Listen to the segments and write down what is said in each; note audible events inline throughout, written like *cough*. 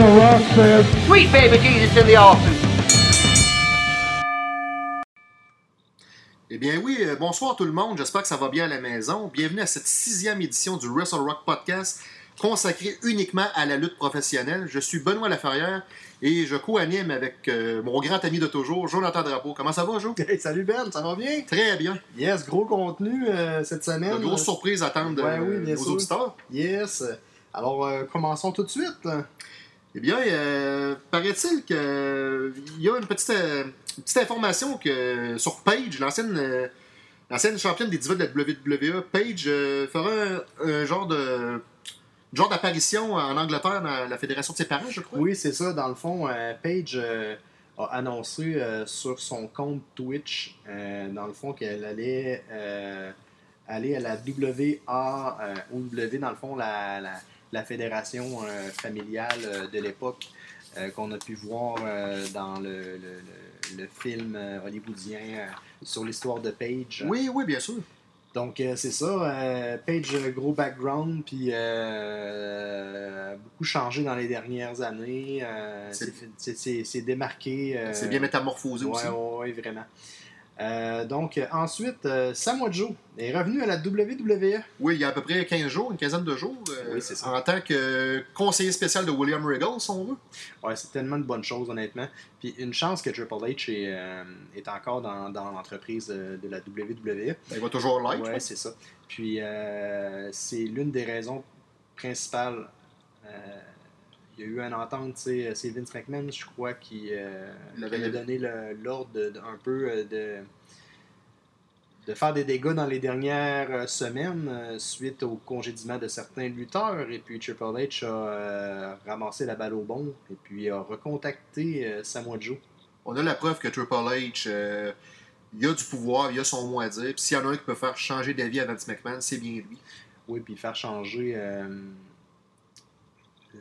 The Rock says, Sweet baby Jesus in the Austin. Eh bien oui, euh, bonsoir tout le monde, j'espère que ça va bien à la maison. Bienvenue à cette sixième édition du Wrestle Rock Podcast consacrée uniquement à la lutte professionnelle. Je suis Benoît Laferrière et je co-anime avec euh, mon grand ami de toujours, Jonathan Drapeau. Comment ça va, Jo? Hey, salut Ben, ça va bien? Très bien. Yes, gros contenu euh, cette semaine. Une grosse surprise à attendre Ouais, euh, oui, sûr. auditeurs. Yes. Alors, euh, commençons tout de suite. Eh bien, euh, paraît-il qu'il y a une petite, euh, une petite information que sur Paige, l'ancienne euh, l'ancienne championne des divas de la WWE, Paige euh, fera un, genre de genre d'apparition en Angleterre dans la fédération de ses parents, je crois. Oui, c'est ça. Dans le fond, euh, Paige euh, a annoncé euh, sur son compte Twitch, euh, dans le fond, qu'elle allait euh, aller à la WA, euh, ou W, dans le fond, la, la fédération euh, familiale euh, de l'époque euh, qu'on a pu voir dans le, le- le- le film hollywoodien sur l'histoire de Paige. Oui, oui, bien sûr. Donc, euh, c'est ça. euh, Page, gros background, puis euh, beaucoup changé dans les dernières années. C'est- démarqué. C'est bien métamorphosé ouais, aussi. ouais, ouais, vraiment. Euh, donc, ensuite, euh, Samoa Joe est revenu à la WWE. Oui, il y a à peu près 15 jours, une quinzaine de jours, euh, Oui, c'est ça. en tant que conseiller spécial de William Regal, si on veut. Ouais, c'est tellement de bonnes choses, honnêtement. Puis une chance que Triple H est, est encore dans, dans l'entreprise de la WWE. Ben, il va toujours Ouais, pense. c'est ça. Puis c'est l'une des raisons principales. Euh, il y a eu une entente, c'est Vince McMahon, je crois, qui, euh, qui avait- donné l'ordre un peu euh, de, de faire des dégâts dans les dernières euh, semaines euh, suite au congédiement de certains lutteurs. Et puis Triple H a euh, ramassé la balle au bon et puis a recontacté euh, Samoa Joe. On a la preuve que Triple H, il a du pouvoir, il a son mot à dire. Puis s'il y en a un qui peut faire changer d'avis à Vince McMahon, c'est bien lui. Oui, puis faire changer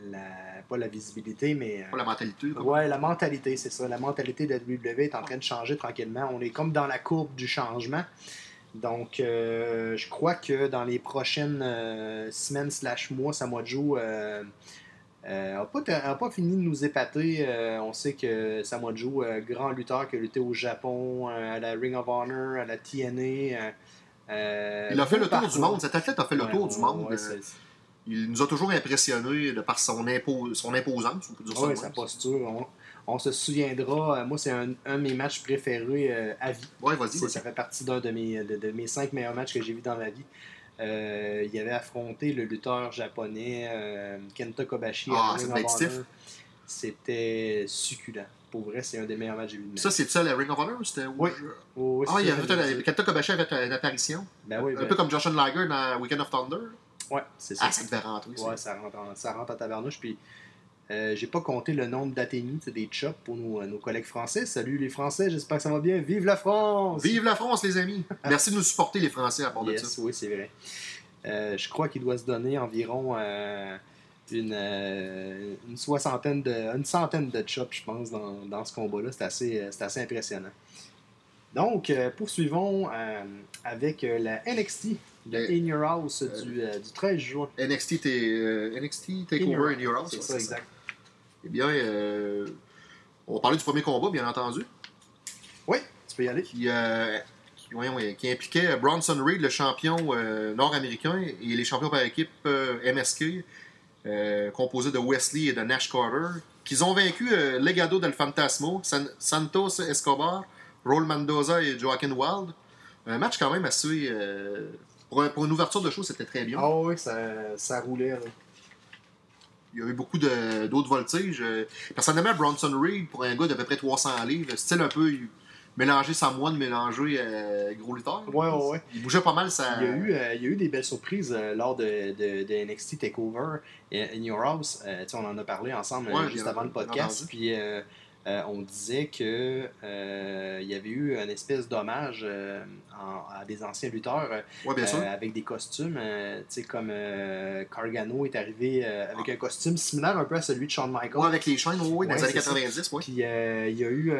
la, pas la visibilité, mais. euh, Pas la mentalité. quoi. Ouais, la mentalité, c'est ça. La mentalité de la WWE est en train de changer tranquillement. On est comme dans la courbe du changement. Donc, euh, je crois que dans les prochaines euh, semaines slash mois, Samoa Joe euh, euh, a, pas, pas fini de nous épater. On sait que Samoa Joe, euh, grand lutteur qui a lutté au Japon, à la Ring of Honor, à la TNA. Il a fait le tour du monde. Cet athlète a fait le tour du monde. ouais, il nous a toujours impressionnés de par son, impo- son imposance, on peut dire ça. Oui, sa posture. On, on se souviendra. euh, Moi, c'est un, un de mes matchs préférés euh, à vie. Ouais, vas-y. Ça fait partie d'un de mes, de, de mes cinq meilleurs matchs que j'ai vus dans ma vie. Euh, il avait affronté le lutteur japonais euh, Kenta Kobashi. Ah. C'était succulent. Pour vrai, c'est un des meilleurs matchs que j'ai vus de Ça, c'est ça, la Ring of Honor? C'était? Oui. Oh, oui, Ah, il ça, avait fait. Kenta Kobashi avait une apparition. Ben oui, un ben- peu comme Josh Liger dans Weekend of Thunder. Ouais, c'est ça. Ah, ça devait rentrer. Ouais, ça rentre, en, ça rentre en tabarnouche. Puis, euh, j'ai pas compté le nombre d'athénies, c'est des chops pour nos, nos collègues français. Salut les Français, j'espère que ça va bien. Vive la France! Vive la France, les amis! *laughs* Merci de nous supporter, les Français, à part de ça. oui, c'est vrai. Euh, je crois qu'il doit se donner environ euh, une, euh, une soixantaine de, une centaine de chops, je pense, dans, dans ce combat-là. C'est assez, euh, assez impressionnant. Donc, euh, poursuivons euh, avec euh, la NXT Euh, In Your House du, euh, du 13 juin. NXT, euh, NXT In Takeover in Your House. C'est ça, exact. Eh bien, euh, on va parler du premier combat, bien entendu, Oui, tu peux y aller. qui, euh, qui, voyons, qui impliquait Bronson Reed, le champion euh, nord-américain, et les champions par équipe euh, MSK, euh, composés de Wesley et de Nash Carter, qu'ils ont vaincu euh, Legado del Fantasmo, San- Santos Escobar, Raul Mendoza et Joaquin Wild. Un match quand même assez... pour, un- pour une ouverture de show, c'était très bien. Ah oui, ça, ça roulait. là. Il y a eu beaucoup d'autres voltiges. Euh, Personnellement, Bronson Reed, pour un gars d'à peu près 300 livres, style un peu mélanger Samoan, mélanger euh, gros lutteur. Ouais, ouais, ouais. Il bougeait pas mal. Ça... Il y, a eu, euh, il y a eu des belles surprises euh, lors de, de, de NXT TakeOver in Your House. On en a parlé ensemble Ouais, juste avant le podcast. Puis euh, on disait que euh, il y avait eu une espèce d'hommage euh, à des anciens lutteurs euh, Ouais, bien sûr. avec des costumes. tu sais, comme Cargano est arrivé avec un costume similaire un peu à celui de Shawn Michaels. Ouais, avec les chaînes, ouais, dans Ouais, les années c'est ça. 90, ouais. Puis il y a eu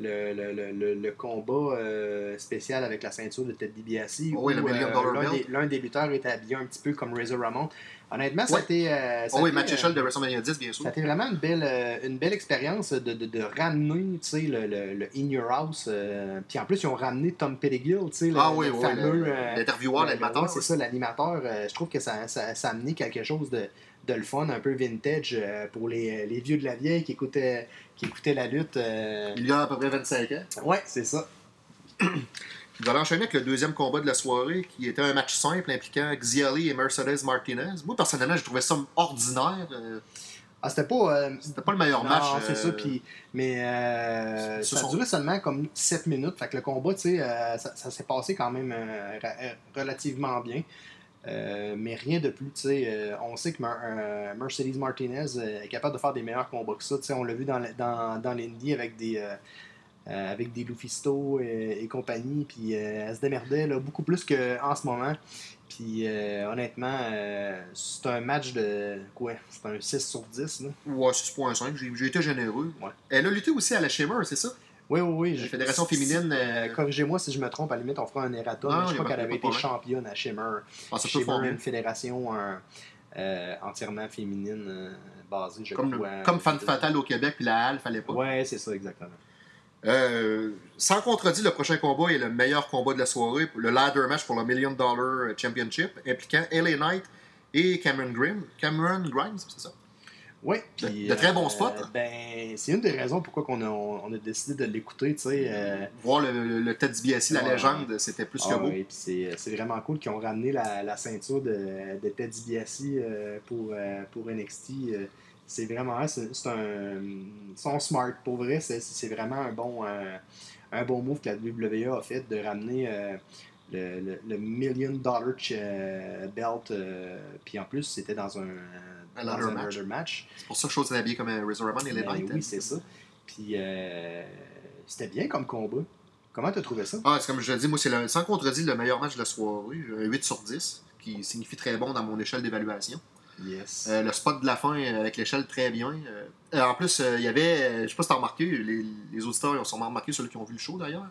le, le, le, combat euh, spécial avec la ceinture de Ted DiBiase. Oh oui, le Million euh, Dollar l'un des, l'un des lutteurs était habillé un petit peu comme Razor Ramon. Honnêtement, ça a Ouais. été. euh, Oh oui, match euh, échelle de WrestleMania 10, bien sûr. ça a été vraiment une belle, euh, une belle expérience de, de, de ramener tu sais, le, le, le In Your House. euh, puis en plus, ils ont ramené Tom sais, le, Ah oui, le oui, fameux. euh, l'intervieweur, l'animateur. c'est ça, l'animateur. euh, je trouve que ça, ça, ça a amené quelque chose de, de le fun, un peu vintage euh, pour les, les vieux de la vieille qui écoutaient, qui écoutaient la lutte. euh. Il y a à peu près 25 ans. Ouais, c'est ça. *clears throat* Vous allez enchaîner avec le deuxième combat de la soirée, qui était un match simple impliquant Xiali et Mercedes Martinez. Moi, personnellement, je trouvais ça ordinaire. euh, Ah, c'était pas. euh, C'était pas le meilleur non, match. c'est euh, ça. Puis, mais euh, ça sont- duré seulement comme 7 minutes. Fait que le combat, tu sais, euh, ça, ça s'est passé quand même euh, euh, relativement bien. Euh, mais rien de plus, tu sais. euh, on sait que Mer- euh, Mercedes Martinez euh, est capable de faire des meilleurs combats que ça. Tu sais, on l'a vu dans, dans, dans l'Indie avec des. avec des Lufisto et, et compagnie, puis elle se démerdait là, beaucoup plus qu'en ce moment. Puis honnêtement, c'est un match de quoi C'est un 6 sur 10. Là. Ouais, 6.5. J'ai j'ai été généreux. Ouais. Elle a lutté aussi à la Shimmer, c'est ça? Oui, oui, oui. La Fédération féminine, euh, Corrigez-moi si je me trompe, à la limite, on fera un erratum. Non, mais je crois qu'elle avait été championne à Shimmer. Ah, Shimmer, une fédération euh, euh, entièrement féminine euh, basée, je Comme, crois. comme Fan Fatal au Québec, puis la Halle, fallait pas. Ouais, c'est ça, exactement. Euh, sans contredit, le prochain combat est le meilleur combat de la soirée, le ladder match pour le Million Dollar Championship, impliquant LA Knight et Cameron Grimm. Cameron Grimes, c'est ça? Oui. De- de très bons euh, spots. Ben, c'est une des raisons pourquoi on a, on a décidé de l'écouter, euh, Voir le, le, le Ted DiBiase, la Ouais. légende, c'était plus que Ah beau. ouais, puis c'est, vraiment cool qu'ils ont ramené la, la ceinture de, de Ted DiBiase euh, pour, euh, pour NXT. c'est vraiment c'est, c'est un sont smart pour vrai c'est, vraiment un bon un bon move que la WWE a fait de ramener le, le- million dollar belt puis en plus c'était dans un Dans un match. C'est pour ça que je suis habillé comme un Razor Ramon et LA Ben Knight. oui c'est ça puis euh, c'était bien comme combat comment t'as trouvé ça? Ah, c'est comme je l'ai dit, moi, c'est le- sans contredit le meilleur match de la soirée. J'ai un 8 sur 10, qui signifie très bon dans mon échelle d'évaluation. yes Euh, le spot de la fin euh, avec l'échelle très bien. Euh, euh, en plus, euh, il y avait, euh, je sais pas si t'as remarqué, les, les auditeurs ils ont sûrement remarqué, ceux qui ont vu le show d'ailleurs.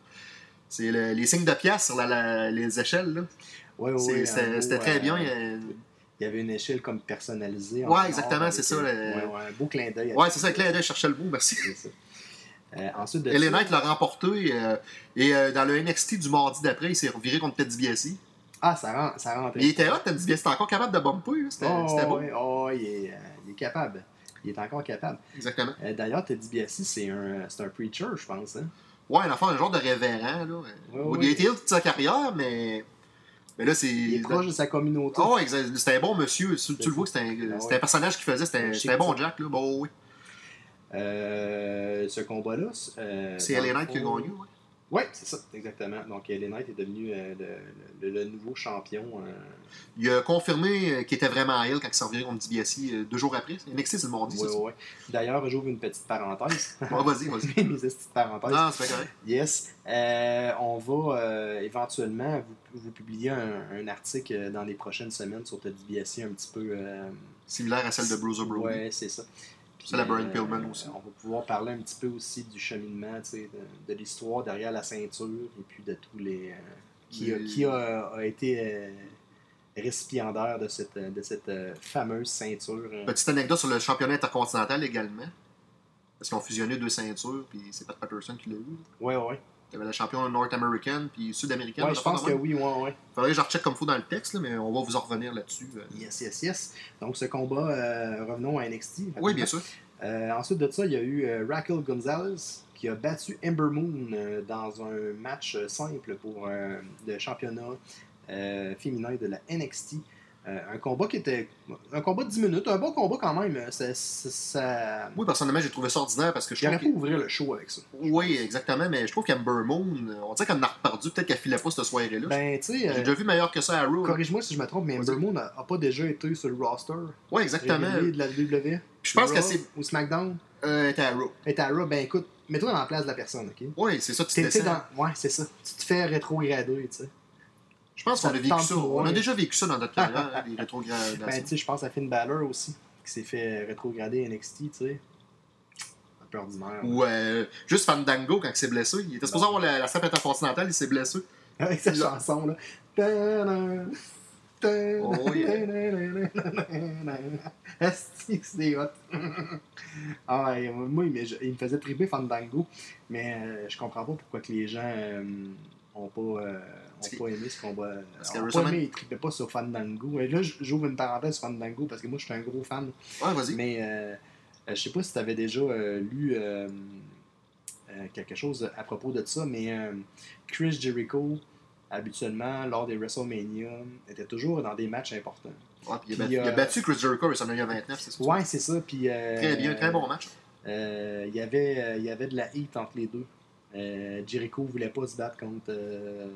C'est le- les signes de pièces sur la- la- les échelles. là. Ouais, ouais, C'était très euh, bien. euh, Il y avait une échelle comme personnalisée. Ouais, exactement, c'est ça, le- Ouais, ouais, un beau clin d'œil. Ouais, c'est ça, Claire je cherchais le mot, merci. Ça. Euh, ensuite de ça- Knight l'a remporté euh, et euh, dans le NXT du mardi d'après, il s'est reviré contre Ted DiBiase. Ah, ça, rend, ça rentrait. Il était hot, Ted DiBiase, était encore capable de bumper, là, c'était Oh, beau. ouais, oh, il, est, il est capable. Il est encore capable. Exactement. D'ailleurs, Ted DiBiase, c'est un, c'est un preacher, je pense. Hein? Ouais, un enfant, un genre de révérend. Là. Il ouais. a été toute sa carrière, mais, mais là, c'est. Il est proche de sa communauté. Exact. C'était un bon monsieur. Tu, tu le vois que c'était un, Ah ouais. un personnage qu'il faisait. C'était un, bon ça- Jack. Là. Bon, oui. Euh, ce combat-là. euh, C'est le Knight qui a gagné. Ouais. Ouais, c'est ça, exactement. Donc, LA Knight est devenu euh, le, le- le nouveau champion. euh, Il a confirmé euh, qu'il était vraiment à elle quand il s'est reviré contre DiBiase euh, deux jours après. NXT, c'est le mardi, ça? ouais. D'ailleurs, j'ouvre une petite parenthèse. Ouais, vas-y, vas-y. *laughs* Mes petites parenthèses. Non, c'est pas correct. Yes. Euh, on va euh, éventuellement vous, vous publier un, un article dans les prochaines semaines sur DiBiase un petit peu. euh, Similaire à celle de Bruiser Brody. Ouais, c'est ça. C'est la Brian Pillman aussi. On va pouvoir parler un petit peu aussi du cheminement, de, de l'histoire derrière la ceinture et puis de tous les. euh, qui, a, qui a, a été euh, récipiendaire de cette, de cette euh, fameuse ceinture. euh. Petite anecdote sur le championnat intercontinental également. Parce qu'ils ont fusionné deux ceintures, puis c'est Pat Patterson qui l'a eu. Ouais, ouais. Il y avait la championne nord-américaine puis sud-américaine. Ouais, je pense que Il oui, ouais, ouais. faudrait que je recheck comme il faut dans le texte, là, mais on va vous en revenir là-dessus. euh. Yes, yes, yes. Donc, ce combat, euh, revenons à NXT. Oui, bien sûr. Euh, ensuite de ça, il y a eu euh, Raquel Gonzalez qui a battu Ember Moon dans un match simple pour le championnat féminin de la NXT. Euh, un combat qui était. Un combat de 10 minutes, un bon combat quand même. Ça, ça, ça- Oui, personnellement, j'ai trouvé ça ordinaire parce que je Il trouve. pu ouvrir le show avec ça. Oui, exactement, mais je trouve qu'Amber Moon, on dirait qu'elle en a reperdu, peut-être qu'elle filait pas cette soirée-là. Ben, tu sais, J'ai euh, déjà vu meilleur que ça à Raw. corrige-moi si je me trompe, mais Vas-y. Ember Moon n'a pas déjà été sur le roster Oui, exactement. de la WWE. Je pense que c'est. Ou SmackDown. Euh, était à Raw. Et à Raw, ben écoute, mets-toi dans la place de la personne, ok? Oui, c'est ça, tu descends. dans... Ouais, c'est ça. Tu te fais rétrograder, tu sais. Je pense qu'on a vécu ça. On a déjà vécu ça dans notre carrière, *laughs* hein, des Ben, rétrogradations. tu sais, je pense à Finn Balor aussi, qui s'est fait rétrograder NXT, tu sais. Un peu ordinaire. Ou euh, juste Fandango quand il s'est blessé. Il était supposé avoir la, la strap intercontinentale, il s'est blessé. *laughs* Avec cette chanson, là. Oh, yeah. C'est hot. *laughs* ah, ouais, moi, il me, il me faisait triper Fandango, mais euh, je comprends pas pourquoi que les gens euh, ont, pas, que- pas aimé ce combat. parce Ont que pas aimé, ils tripaient pas sur Fandango. Et là, j'ouvre une parenthèse sur Fandango parce que moi, je suis un gros fan. Ouais, vas-y. Mais euh, euh, je sais pas si tu avais déjà euh, lu euh, quelque chose à propos de ça, mais Chris Jericho, habituellement, lors des WrestleMania, était toujours dans des matchs importants. Ouais, puis il, a Puis, il a battu Chris Jericho à WrestleMania 29, c'est ça? Ouais, c'est ça. Puis, Très bien, très bon match. il, y avait, il y avait de la heat entre les deux. Euh, Jericho voulait pas se battre contre, euh,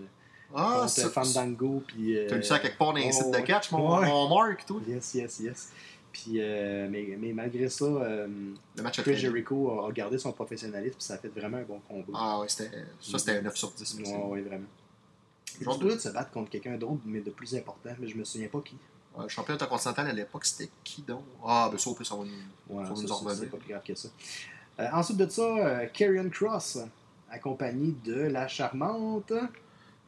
Ah, ça. Fandango. Puis, euh, T'as lu ça quelque part dans les ouais, sites de catch, mon, Ouais. mon Mark, tout. Yes, yes, yes. Puis, euh, mais, mais malgré ça, euh, Le match Chris. Jericho a gardé son professionnalisme, puis ça a fait vraiment un bon combat. Ah ouais, c'était, ça c'était un 9 sur 10. Ouais, aussi. ouais, vraiment. Genre est de se battre contre quelqu'un d'autre, mais de plus important, mais je me souviens pas qui. Le champion intercontinental à l'époque, c'était qui donc? Ah, ben ça, au plus, on va nous, Ouais, ça, nous en revenir. c'est pas plus grave que ça. Euh, ensuite de ça, euh, Karrion Cross, accompagné de la charmante.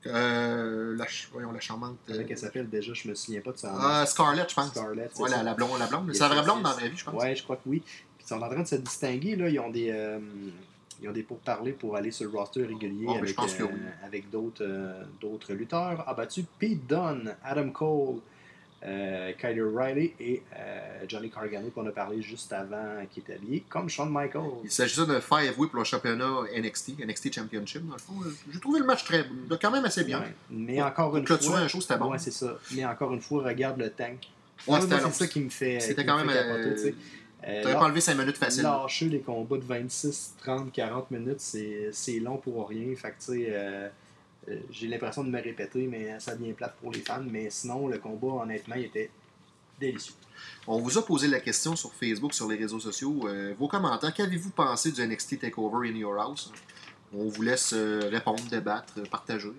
Euh, la, voyons, la charmante. Comment euh, elle s'appelle déjà, je me souviens pas de nom. Ah, Scarlett, je pense. Scarlett, Ouais, la, ça. la blonde, la blonde. C'est la vraie blonde dans la vie, je pense. Ouais, je crois que oui. Puis ils sont en train de se distinguer, là. Ils ont des, euh, ils ont des pourparlers pour aller sur le roster régulier Oh, mais avec, euh, oui. avec d'autres, euh, lutteurs. A battu Pete Dunne, Adam Cole, euh, Kyle Riley et euh, Johnny Cargano qu'on a parlé juste avant qui est habillé, comme Shawn Michaels. Il s'agissait de five way pour le championnat NXT, NXT Championship, dans le fond. J'ai trouvé le match très, quand même assez bien. Ouais. Mais encore Pour une fois. un show, c'était bon. Ouais, c'est ça. Mais encore une fois, regarde le tank. Ouais, c'est ça qui me fait. C'était quand me même. capoter, euh. Euh, T'aurais pas enlevé 5 minutes facile. Lâcher les combats de 26, 30, 40 minutes, c'est long pour rien. Fait que, tu sais, euh, euh, j'ai l'impression de me répéter, mais ça devient plate pour les fans. Mais sinon, le combat, honnêtement, il était délicieux. On vous a posé la question sur Facebook, sur les réseaux sociaux. Euh, vos commentaires, qu'avez-vous pensé du NXT TakeOver in Your House? On vous laisse euh, répondre, débattre, euh, partager.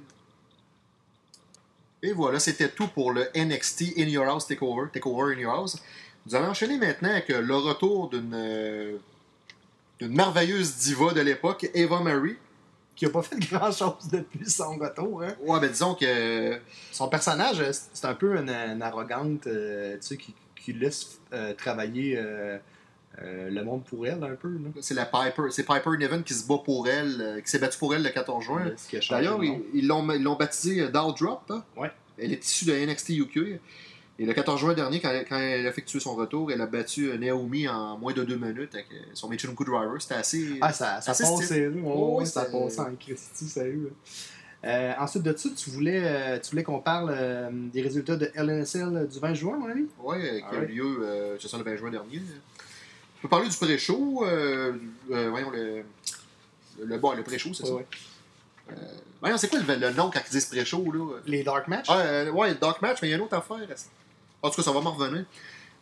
Et voilà, c'était tout pour le NXT In Your House TakeOver, TakeOver in Your House. Nous allons enchaîner maintenant avec euh, le retour euh, d'une merveilleuse diva de l'époque, Eva Marie. Qui a pas fait *laughs* grand-chose depuis son retour. Hein? Ouais, ben disons que Son personnage, euh, c'est un peu une, une arrogante, euh, tu sais, qui, qui laisse euh, travailler euh, euh, le monde pour elle un peu. C'est la Piper, c'est Piper Niven qui se bat pour elle, euh, qui s'est battue pour elle le 14 juin. D'ailleurs, le ils l'ont ils l'ont baptisé euh, Doll Drop. hein. Ouais. Elle est issue de NXT UK. Et le 14 juin dernier, quand, quand elle a effectué son retour, elle a battu euh, Naomi en moins de deux minutes avec euh, son Michinoku Driver. C'était assez. Ah, ça, ça assez passe, Oh, ouais, ça passe en Christy, sérieux. Euh, ensuite de ça, tu voulais, euh, tu voulais qu'on parle euh, des résultats de LNSL du 20 juin, mon ami? Euh, qui a eu lieu euh, c'est ça, le 20 juin dernier. Je peux parler du pré-show. voyons, le, le, bon, le pré-show, c'est Ouais, ça. ouais. Voyons, c'est quoi le, le nom quand ils disent pré-show, là? Les Dark Match? Ah, euh, ouais, Dark Match, mais il y a une autre affaire. En tout cas, ça va m'en revenir.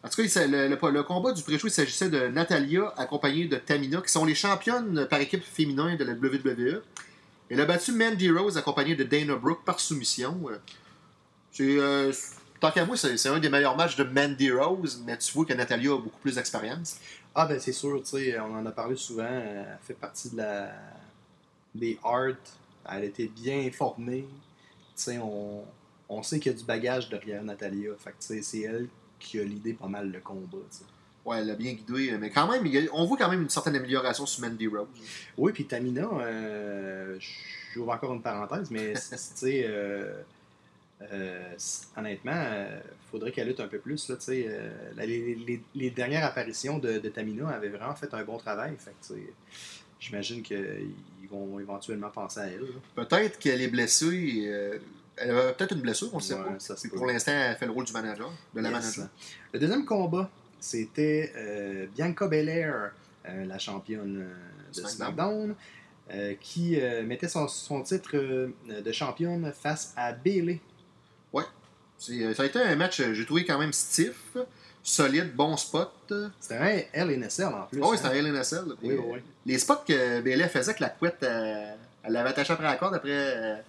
En tout cas, le, combat du pré-show, il s'agissait de Natalia accompagnée de Tamina, qui sont les championnes par équipe féminin de la WWE. Elle a battu Mandy Rose accompagnée de Dana Brooke par soumission. Euh, euh, tant qu'à moi, c'est un des meilleurs matchs de Mandy Rose, mais tu vois que Natalia a beaucoup plus d'expérience. Ah, ben c'est sûr, tu sais, on en a parlé souvent. euh, Elle fait partie de la des arts. Elle était bien formée. Tu sais, on, on sait qu'il y a du bagage derrière Natalia. Fait que, c'est elle qui a l'idée pas mal le combat, tu sais. Ouais, elle a bien guidé, mais quand même, on voit quand même une certaine amélioration sur Mandy Rose. Oui, puis Tamina, euh, j'ouvre encore une parenthèse, mais *laughs* tu sais, euh, euh, honnêtement, il faudrait qu'elle lutte un peu plus. Là, la- les, les- les dernières apparitions de, de Tamina avaient vraiment fait un bon travail. Fait J'imagine qu'ils vont éventuellement penser à elle. Peut-être qu'elle est blessée. Elle a peut-être une blessure, on ne sait Ouais, pas. ça pour l'instant, elle fait le rôle du manager, de la Yes. manager. Le deuxième combat, c'était euh, Bianca Belair, euh, la championne euh, de SmackDown. SmackDown, qui mettait son, son titre de championne face à Bailey. C'est- Ça a été un match, j'ai trouvé quand même stiff, solide, bon spot. C'était un LNSL en plus. Oh, oui, hein. c'était un LNSL. Oui, oui, oui. Les spots que Bailey faisait avec la couette, elle l'avait attachée après la corde, après,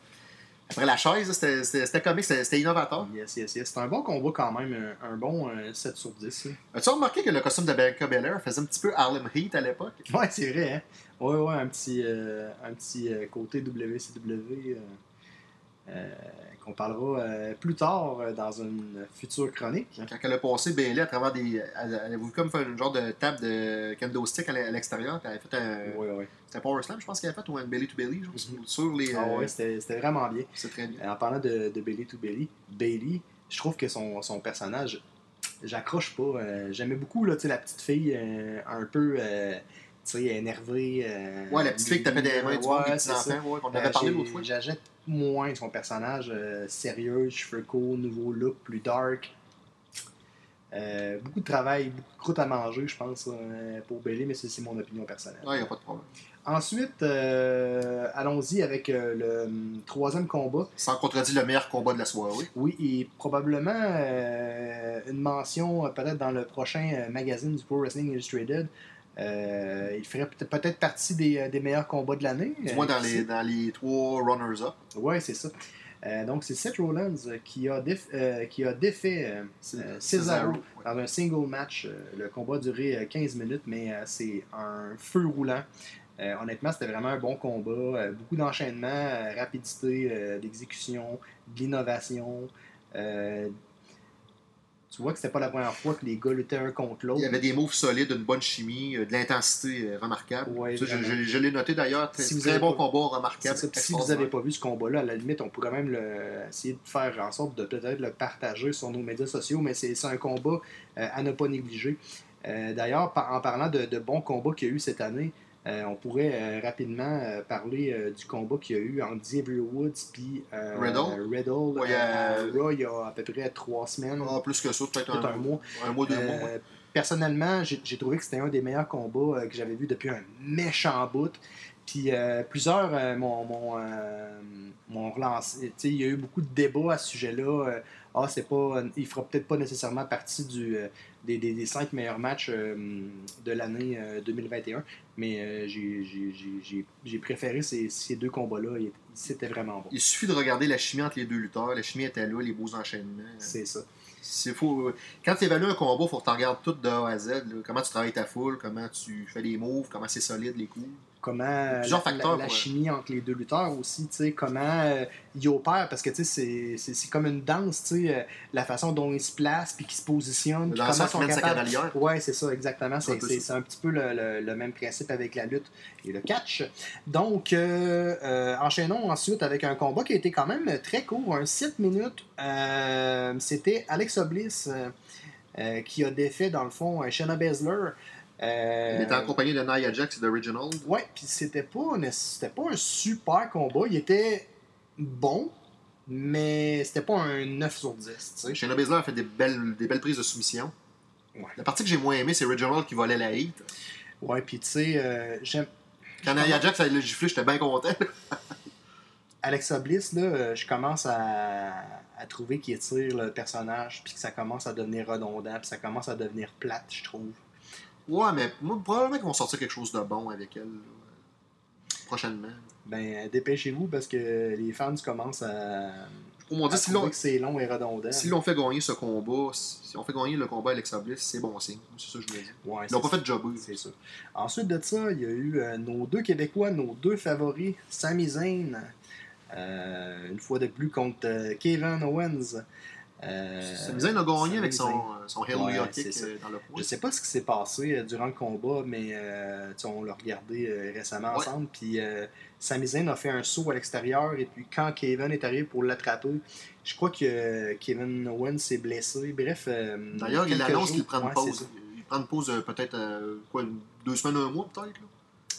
après la chaise, c'était- comique, c'était innovateur. Yes, yes, yes. C'était un bon combat quand même, un, un bon euh, 7 sur 10. là. As-tu remarqué que le costume de Bianca Belair faisait un petit peu Harlem Heat à l'époque? Ouais, c'est vrai, hein? Ouais, ouais, un petit, euh, un petit euh, côté WCW euh, euh, qu'on parlera euh, plus tard euh, dans une future chronique. Quand elle a passé Bailey à travers des. Elle, elle a voulu comme faire une genre de table de kendo stick à l'e- à l'extérieur, elle a fait un. Ouais, ouais. C'était Power Slam, je pense qu'elle a fait, ou un belly to belly, genre, Mhm. sur les. Ah euh, ouais, c'était vraiment bien. c'est très bien. Euh, En parlant de, de Bailey to Bailey, Bailey, je trouve que son, son personnage, j'accroche pas. Euh, J'aimais beaucoup là, tu la petite fille euh, un peu euh, tu sais, énervée. euh, Ouais, la petite fille qui tapait des mains du monde, Ouais, qu'on Euh, avait parlé l'autre fois. Moins son personnage euh, sérieux, cheveux courts, nouveau look, plus dark. Euh, beaucoup de travail, beaucoup de croûte à manger, je pense, euh, pour Bailey, mais c'est mon opinion personnelle. Ouais, y a pas de problème. Ensuite, allons-y avec le hum, troisième combat. Sans contredire le meilleur combat de la soirée. Oui, et probablement une mention peut-être dans le prochain magazine du Pro Wrestling Illustrated. Euh, il ferait peut-être partie des, euh, des meilleurs combats de l'année. Du Euh, moins dans qui les, dans les trois runners-up. Ouais, c'est ça. Euh, donc, c'est Seth Rollins euh, qui a, déf- euh, qui a défait euh, euh, Cesaro, Cesaro ouais. dans un single match. Euh, le combat a duré euh, 15 minutes, mais euh, c'est un feu roulant. Euh, honnêtement, c'était vraiment un bon combat. Euh, beaucoup d'enchaînement, euh, rapidité euh, d'exécution, de l'innovation. Tu vois que c'était pas la première fois que les gars luttaient un contre l'autre. Il y avait des moves solides, une bonne chimie, euh, de l'intensité euh, remarquable. Ouais, Ça, je vraiment. je- je l'ai noté d'ailleurs. Très, Si vous très bon pas- combat, remarquable. ça. Si vous n'avez pas vu ce combat-là, à la limite, on pourrait même le- essayer de faire en sorte de peut-être le partager sur nos médias sociaux, mais c'est un combat euh, à ne pas négliger. Euh, D'ailleurs, par- en parlant de, de bons combats qu'il y a eu cette année, on pourrait euh, rapidement euh, parler euh, du combat qu'il y a eu entre Xavier Woods puis euh, Riddle. Riddle Ouais, euh, à euh, Raw il y a à peu près trois semaines, Ah, plus que ça, peut-être un, un mois. Un mois, deux Euh, mois. ouais. Personnellement, j'ai trouvé que c'était un des meilleurs combats euh, que j'avais vu depuis un méchant bout. Puis euh, plusieurs euh, m'ont euh, relancé. Il y a eu beaucoup de débats à ce sujet-là. Ah, c'est pas, il fera peut-être pas nécessairement partie du, euh, des, des- des cinq meilleurs matchs euh, de l'année euh, 2021. Mais euh, j'ai- j'ai- j'ai- j'ai j'ai préféré ces, ces deux combats-là. C'était vraiment bon. Il suffit de regarder la chimie entre les deux lutteurs. La chimie était là, les beaux enchaînements. C'est ça. Quand tu évalues un combat, il faut que tu regardes tout de A à Z. là. Comment tu travailles ta foule, comment tu fais les moves, comment c'est solide les coups. Comment euh, Plusieurs la, facteurs la- la pour- chimie entre les deux lutteurs aussi, comment euh, ils opèrent, parce que c'est- comme une danse, sais, euh, la façon dont ils se placent puis qu'ils se positionnent, puis comment ils sont capables. Ouais, c'est ça, exactement. un C'est c'est un petit peu le, le- le même principe avec la lutte et le catch. Donc, euh, euh, enchaînons ensuite avec un combat qui a été quand même très court, un 7 minutes. C'était Alexa Bliss qui a défait, dans le fond, Shayna Baszler. Euh, Il était en compagnie de Nia Jax et de Reginald. Ouais, puis c'était pas, c'était pas un super combat. Il était bon, mais c'était pas un 9 sur 10. tu sais. Shayna Baszler a fait des belles, des belles prises de soumission. Ouais. La partie que j'ai moins aimée, c'est Reginald qui volait la hit. Ouais, puis tu sais, euh, j'aime. Quand Nia Jax a le giflé, j'étais bien content. *laughs* Alexa Bliss, là, euh, je commence à, à trouver qu'il étire le personnage, puis que ça commence à devenir redondant, puis ça commence à devenir plate, je trouve. Ouais, mais moi, probablement qu'ils vont sortir quelque chose de bon avec elle. là, prochainement. Ben, dépêchez-vous parce que les fans commencent à, Pour mon dire, si l'on c'est long et redondant. si l'on fait gagner ce combat, si on fait gagner le combat Alexa Bliss, c'est bon signe. C'est ça que je voulais dire. Ouais, Ils c'est pas fait jobber. C'est ça. Ensuite de ça, il y a eu euh, nos deux Québécois, nos deux favoris, Sami Zayn, euh, une fois de plus contre euh, Kevin Owens. Euh, Sami Zayn a gagné avec son, euh, son Hallelujah kick euh, dans le point. Je sais pas ce qui s'est passé durant le combat, mais on l'a regardé récemment ensemble. Puis Sami Zayn a fait un saut à l'extérieur. Et puis quand Kevin est arrivé pour l'attraper, je crois que Kevin Owens s'est blessé. Bref. D'ailleurs, il annonce qu'il prend une pause. Il prend une pause peut-être quoi, deux semaines, un mois peut-être.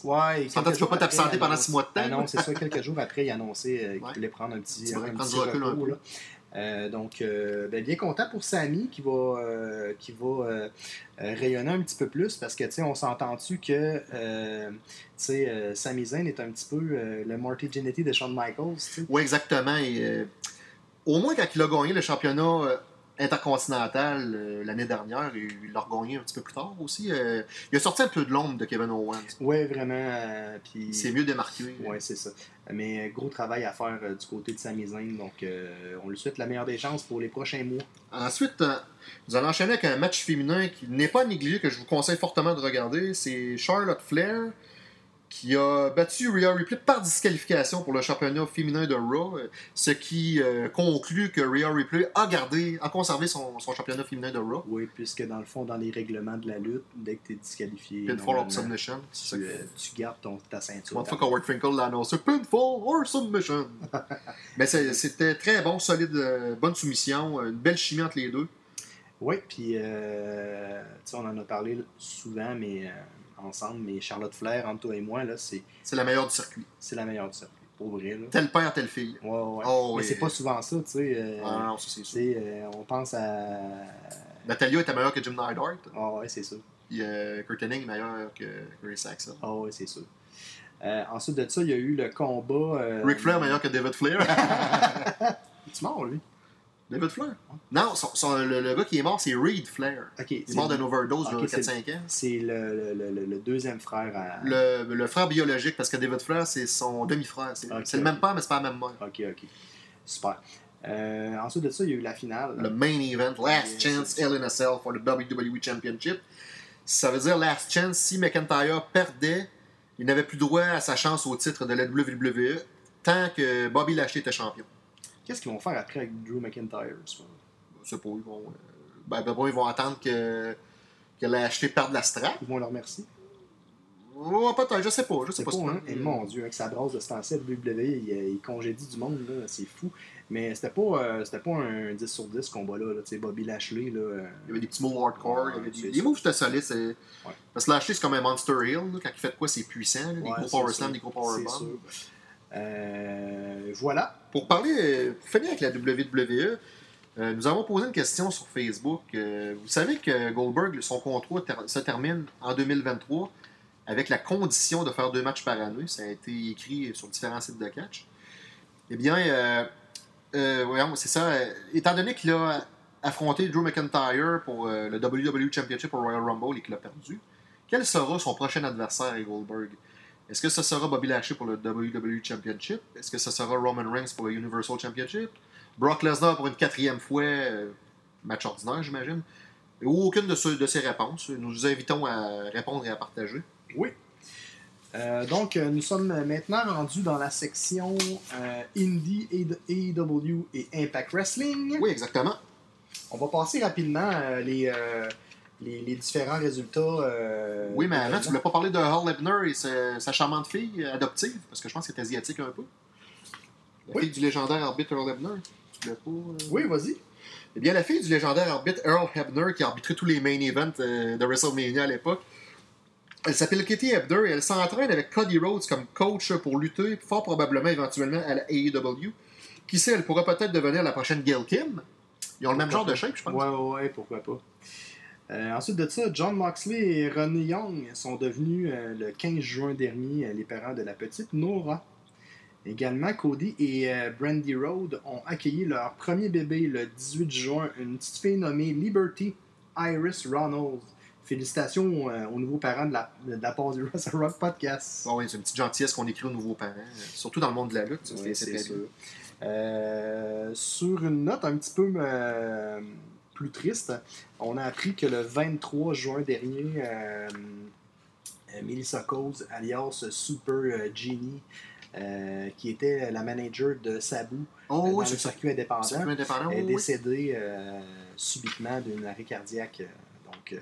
Ouais, quelques tu peux pas t'absenter pendant six mois de temps, Ah non, c'est ça. Quelques jours après, il annonçait euh, qu'il voulait prendre un petit, un petit recul Euh, donc, euh, ben, bien content pour Samy qui va, euh, qui va rayonner un petit peu plus parce que, tu sais, on s'entend-tu que, tu sais, Sami Zayn est un petit peu le Marty Jannetty de Shawn Michaels. Oui, exactement. Et, au moins, quand il a gagné le championnat intercontinental euh, l'année dernière, et il l'a regagné un petit peu plus tard aussi, euh, il a sorti un peu de l'ombre de Kevin Owens. Ouais, vraiment. euh, puis... Il s'est mieux démarqué. Ouais, c'est ça. Mais gros travail à faire du côté de Sami Zayn, donc on lui souhaite la meilleure des chances pour les prochains mois. Ensuite, nous allons enchaîner avec un match féminin qui n'est pas négligé, que je vous conseille fortement de regarder. C'est Charlotte Flair qui a battu Rhea Ripley par disqualification pour le championnat féminin de Raw, euh, ce qui euh, conclut que Rhea Ripley a gardé, a conservé son, son championnat féminin de Raw. Oui, puisque dans le fond, dans les règlements de la lutte, dès que tu es disqualifié, Pinfall or Submission. Tu, euh, tu gardes ton, ta ceinture. One fois qu'Howard Finkel l'a annoncé, Pinfall or Submission. *laughs* Mais c'était très bon, solide, euh, bonne soumission, une belle chimie entre les deux. Oui, puis euh, on en a parlé souvent, mais ensemble, mais Charlotte Flair, entre toi et moi, là, c'est, C'est la meilleure du circuit. c'est la meilleure du circuit, pour vrai. Là. Tel père, telle fille. Ouais, ouais. Oh, mais c'est pas souvent ça, tu sais. euh, Ah non, ça c'est euh, on pense à. Natalia était meilleure que Jim Neidhart. Ah ouais, c'est ça. Puis euh, Kurt Hennig meilleur que Chris Saxon. Ah ouais, c'est sûr. Euh, ensuite de ça, il y a eu le combat. Ric Flair meilleur que David Flair. *laughs* Tu mort, lui David Flair? Non, son- son- le, le gars qui est mort, c'est Reed Flair. Il est mort d'une overdose Ok, il y a c'est- 4-5 ans. C'est le, le, le- le deuxième frère à. Le, frère biologique, parce que David Flair, c'est son demi-frère. C'est le même père, mais c'est pas la même mère. Ok, ok. Super. Euh, ensuite de ça, il y a eu la finale. Le main event, Last Chance. Hell in a Cell for the WWE Championship. Ça veut dire Last Chance, si McIntyre perdait, il n'avait plus droit à sa chance au titre de la WWE tant que Bobby Lashley était champion. Qu'est-ce qu'ils vont faire après avec Drew McIntyre sais pas, ils vont. euh, ben, ben, bon, ils vont attendre que, que Lashley perde la strap. Ils vont leur remercier. Oh, peut-être, je sais pas. Je sais C'est pas. pas, si- hein? Et mon Dieu, avec sa brasse de ce temps-ci, le WWE, il, il congédie du monde, là, c'est fou. Mais c'était pas, euh, c'était pas un 10 sur 10 ce combat-là. Là. Tu sais, Bobby Lashley, là, euh, Il y avait des petits moves hardcore. il y avait Ouais, des... c'est moves étaient solides. c'est- Parce que Lashley, c'est comme un Monster Hill. là, Quand il fait de quoi, c'est puissant. là, Des ouais, gros c'est power slam, des gros power C'est bombs. Euh, voilà. Pour parler, pour finir avec la WWE, euh, nous avons posé une question sur Facebook. Euh, vous savez que Goldberg, son contrat se termine en 2023 avec la condition de faire deux matchs par année. Ça a été écrit sur différents sites de catch. Eh bien, voyons, c'est ça. étant donné qu'il a affronté Drew McIntyre pour le WWE Championship au Royal Rumble et qu'il a perdu, quel sera son prochain adversaire à Goldberg? Est-ce que ce sera Bobby Lashley pour le WWE Championship? Est-ce que ce sera Roman Reigns pour le Universal Championship? Brock Lesnar pour une quatrième fois, euh, match ordinaire, j'imagine? Ou aucune de, ce- de ces réponses. Nous vous invitons à répondre et à partager. Oui. Euh, donc, euh, nous sommes maintenant rendus dans la section euh, Indie, AEW et Impact Wrestling. Oui, exactement. On va passer rapidement les, les, les différents résultats. euh, Oui, mais avant, tu l'événement. voulais pas parler de Hall Hebner et sa, sa charmante fille adoptive, parce que je pense que c'est asiatique un peu. La Oui. fille du légendaire arbitre Earl Hebner. Tu pas, euh, Oui, vas-y. Eh bien, la fille du légendaire arbitre Earl Hebner, qui a arbitré tous les main events euh, de WrestleMania à l'époque, elle s'appelle Katie Hebner et elle s'entraîne avec Cody Rhodes comme coach pour lutter, fort probablement éventuellement à la AEW. Qui sait, elle pourra peut-être devenir la prochaine Gail Kim. Ils ont le même genre de shape, je pense. Ouais, ouais, pourquoi pas. Euh, ensuite de ça, John Moxley et Ronnie Young sont devenus euh, le 15 juin dernier euh, les parents de la petite Nora. Également, Cody et euh, Brandy Road ont accueilli leur premier bébé le 18 juin, une petite fille nommée Liberty Iris Ronalds. Félicitations aux nouveaux parents de la, de la part du *laughs* Wrestle Rock Podcast. Bon, oui, c'est une petite gentillesse qu'on écrit aux nouveaux parents, surtout dans le monde de la lutte. Ouais, c'est- sûr. sur une note un petit peu plus triste, on a appris que le 23 juin dernier, euh, euh, Melissa Coase, alias Super euh, Genie, euh, qui était la manager de Sabu Oh, euh, dans oui, le ça. circuit indépendant, est oui, oui. décédée euh, subitement d'une arrêt cardiaque. euh, Donc, euh,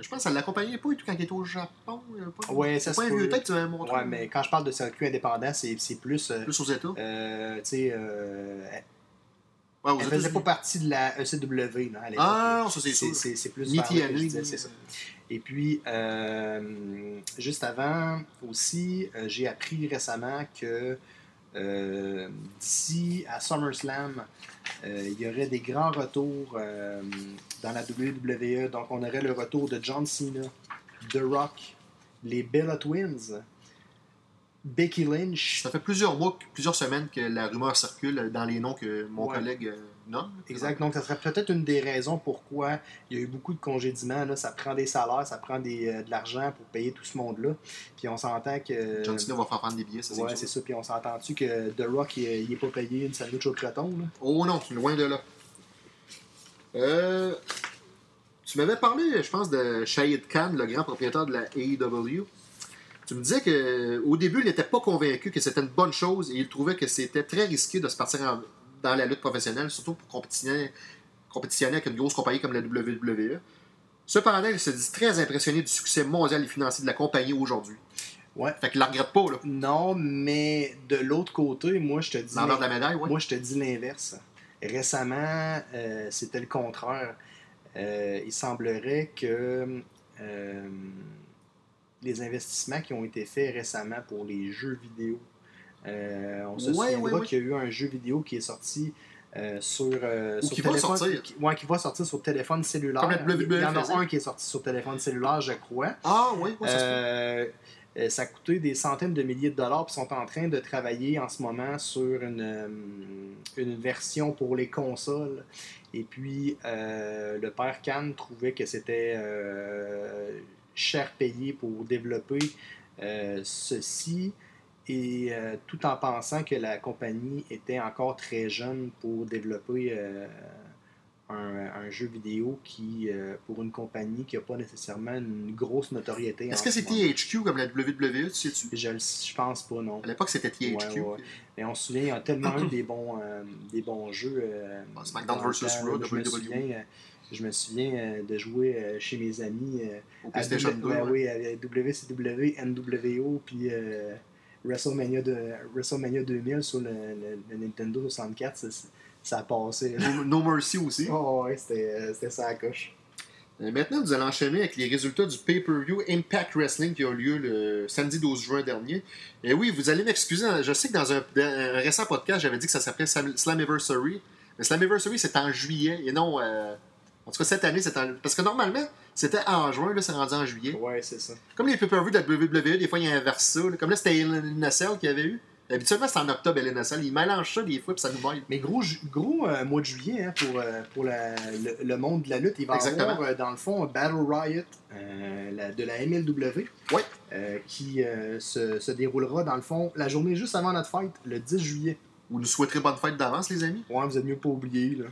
Je pense qu'elle l'accompagnait pas et tout quand il était au Japon. euh, Pas, Ouais, ça c'est pas se un vieux peut. tête, tu m'avais montré. ouais, mais quand je parle de circuit indépendant, c'est plus. euh, Plus aux États. euh, tu sais, euh, Ouais, Elle faisait pas partie de la ECW à l'époque. Ah, ça, c'est sûr. c'est, plus Ni c'est ça. Et puis, euh, juste avant aussi, euh, j'ai appris récemment que euh, d'ici à SummerSlam, il y aurait des grands retours dans la WWE. Donc, on aurait le retour de John Cena, The Rock, les Bella Twins, Becky Lynch. Ça fait plusieurs mois, plusieurs semaines que la rumeur circule dans les noms que mon Ouais. collègue euh, nomme. Exact. Donc, ça serait peut-être une des raisons pourquoi il y a eu beaucoup de congédiements. Là. Ça prend des salaires, ça prend des, euh, de l'argent pour payer tout ce monde-là. Puis on s'entend que. John Cena va faire prendre des billets, ça c'est Ouais, c'est ça. Puis on s'entend-tu que The Rock, il, il est pas payé une sandwich au croton. Là? Oh non, loin de là. Euh, tu m'avais parlé, je pense, de Shahid Khan, le grand propriétaire de la AEW. Tu me disais qu'au début, il n'était pas convaincu que c'était une bonne chose et il trouvait que c'était très risqué de se partir en- dans la lutte professionnelle, surtout pour compétitionner, compétitionner avec une grosse compagnie comme la WWE. Cependant, il se dit très impressionné du succès mondial et financier de la compagnie aujourd'hui. Ouais. Fait qu'il la regrette pas, là. Non, mais de l'autre côté, moi, je te dis. De la médaille, ouais. Moi, je te dis l'inverse. Récemment, euh, c'était le contraire. Euh, il semblerait que euh, les investissements qui ont été faits récemment pour les jeux vidéo, euh, on se Ouais, souviendra ouais, ouais. qu'il y a eu un jeu vidéo qui est sorti euh, sur, euh, sur qui va sortir. qui, ouais, qui va sortir sur téléphone cellulaire. Comme WWE il y en a un qui est sorti sur téléphone cellulaire, je crois. Ah, oui, ouais, ça se peut. Euh, ça a coûté des centaines de milliers de dollars, puis sont en train de travailler en ce moment sur une, une version pour les consoles. Et puis, le père Khan trouvait que c'était cher payé pour développer euh, ceci, et euh, tout en pensant que la compagnie était encore très jeune pour développer euh, un, un jeu vidéo qui, pour une compagnie qui n'a pas nécessairement une grosse notoriété. Est-ce que ce c'est. THQ comme la WWE, tu sais-tu? Je, le- je pense pas, non. À l'époque, c'était THQ. Ouais, ouais. Mais on se souvient, il y a tellement eu des bons, des bons jeux. Bon, SmackDown temps, Raw, WWE. Je me souviens euh, de jouer euh, chez mes amis euh, Au à PlayStation W- 2. ouais, ouais. oui, avec WCW, NWO, puis euh, WrestleMania, de, WrestleMania 2000 sur le, le- le Nintendo 64, ça, ça a passé. No, No Mercy aussi. Oh, ouais, c'était ça à coche. Maintenant, nous allons enchaîner avec les résultats du pay-per-view Impact Wrestling qui a eu lieu le samedi 12 juin dernier. Et oui, vous allez m'excuser, hein, je sais que dans un, récent podcast, j'avais dit que ça s'appelait Slam- Slammiversary. Mais Slammiversary, c'est en juillet et non. euh, en tout cas, cette année, c'est en. Parce que normalement, c'était en juin, là, c'est rendu en juillet. Ouais, c'est ça. Comme les pay-per-view de la WWE, des fois, ils inversent ça. là. Comme là, c'était LNSL qu'il y avait eu. Habituellement, c'est en octobre, LNSL. Ils mélangent ça des fois, puis ça nous mêle. Mais gros, gros euh, mois de juillet hein, pour, euh, pour la- le, le monde de la lutte. Il va y Exactement. avoir, euh, dans le fond, Battle Riot la- de la MLW Ouais. qui se, se déroulera, dans le fond, la journée juste avant notre fête, le 10 juillet. Vous nous souhaiterez bonne fête d'avance, les amis. Ouais, vous êtes mieux pas oublier. Là.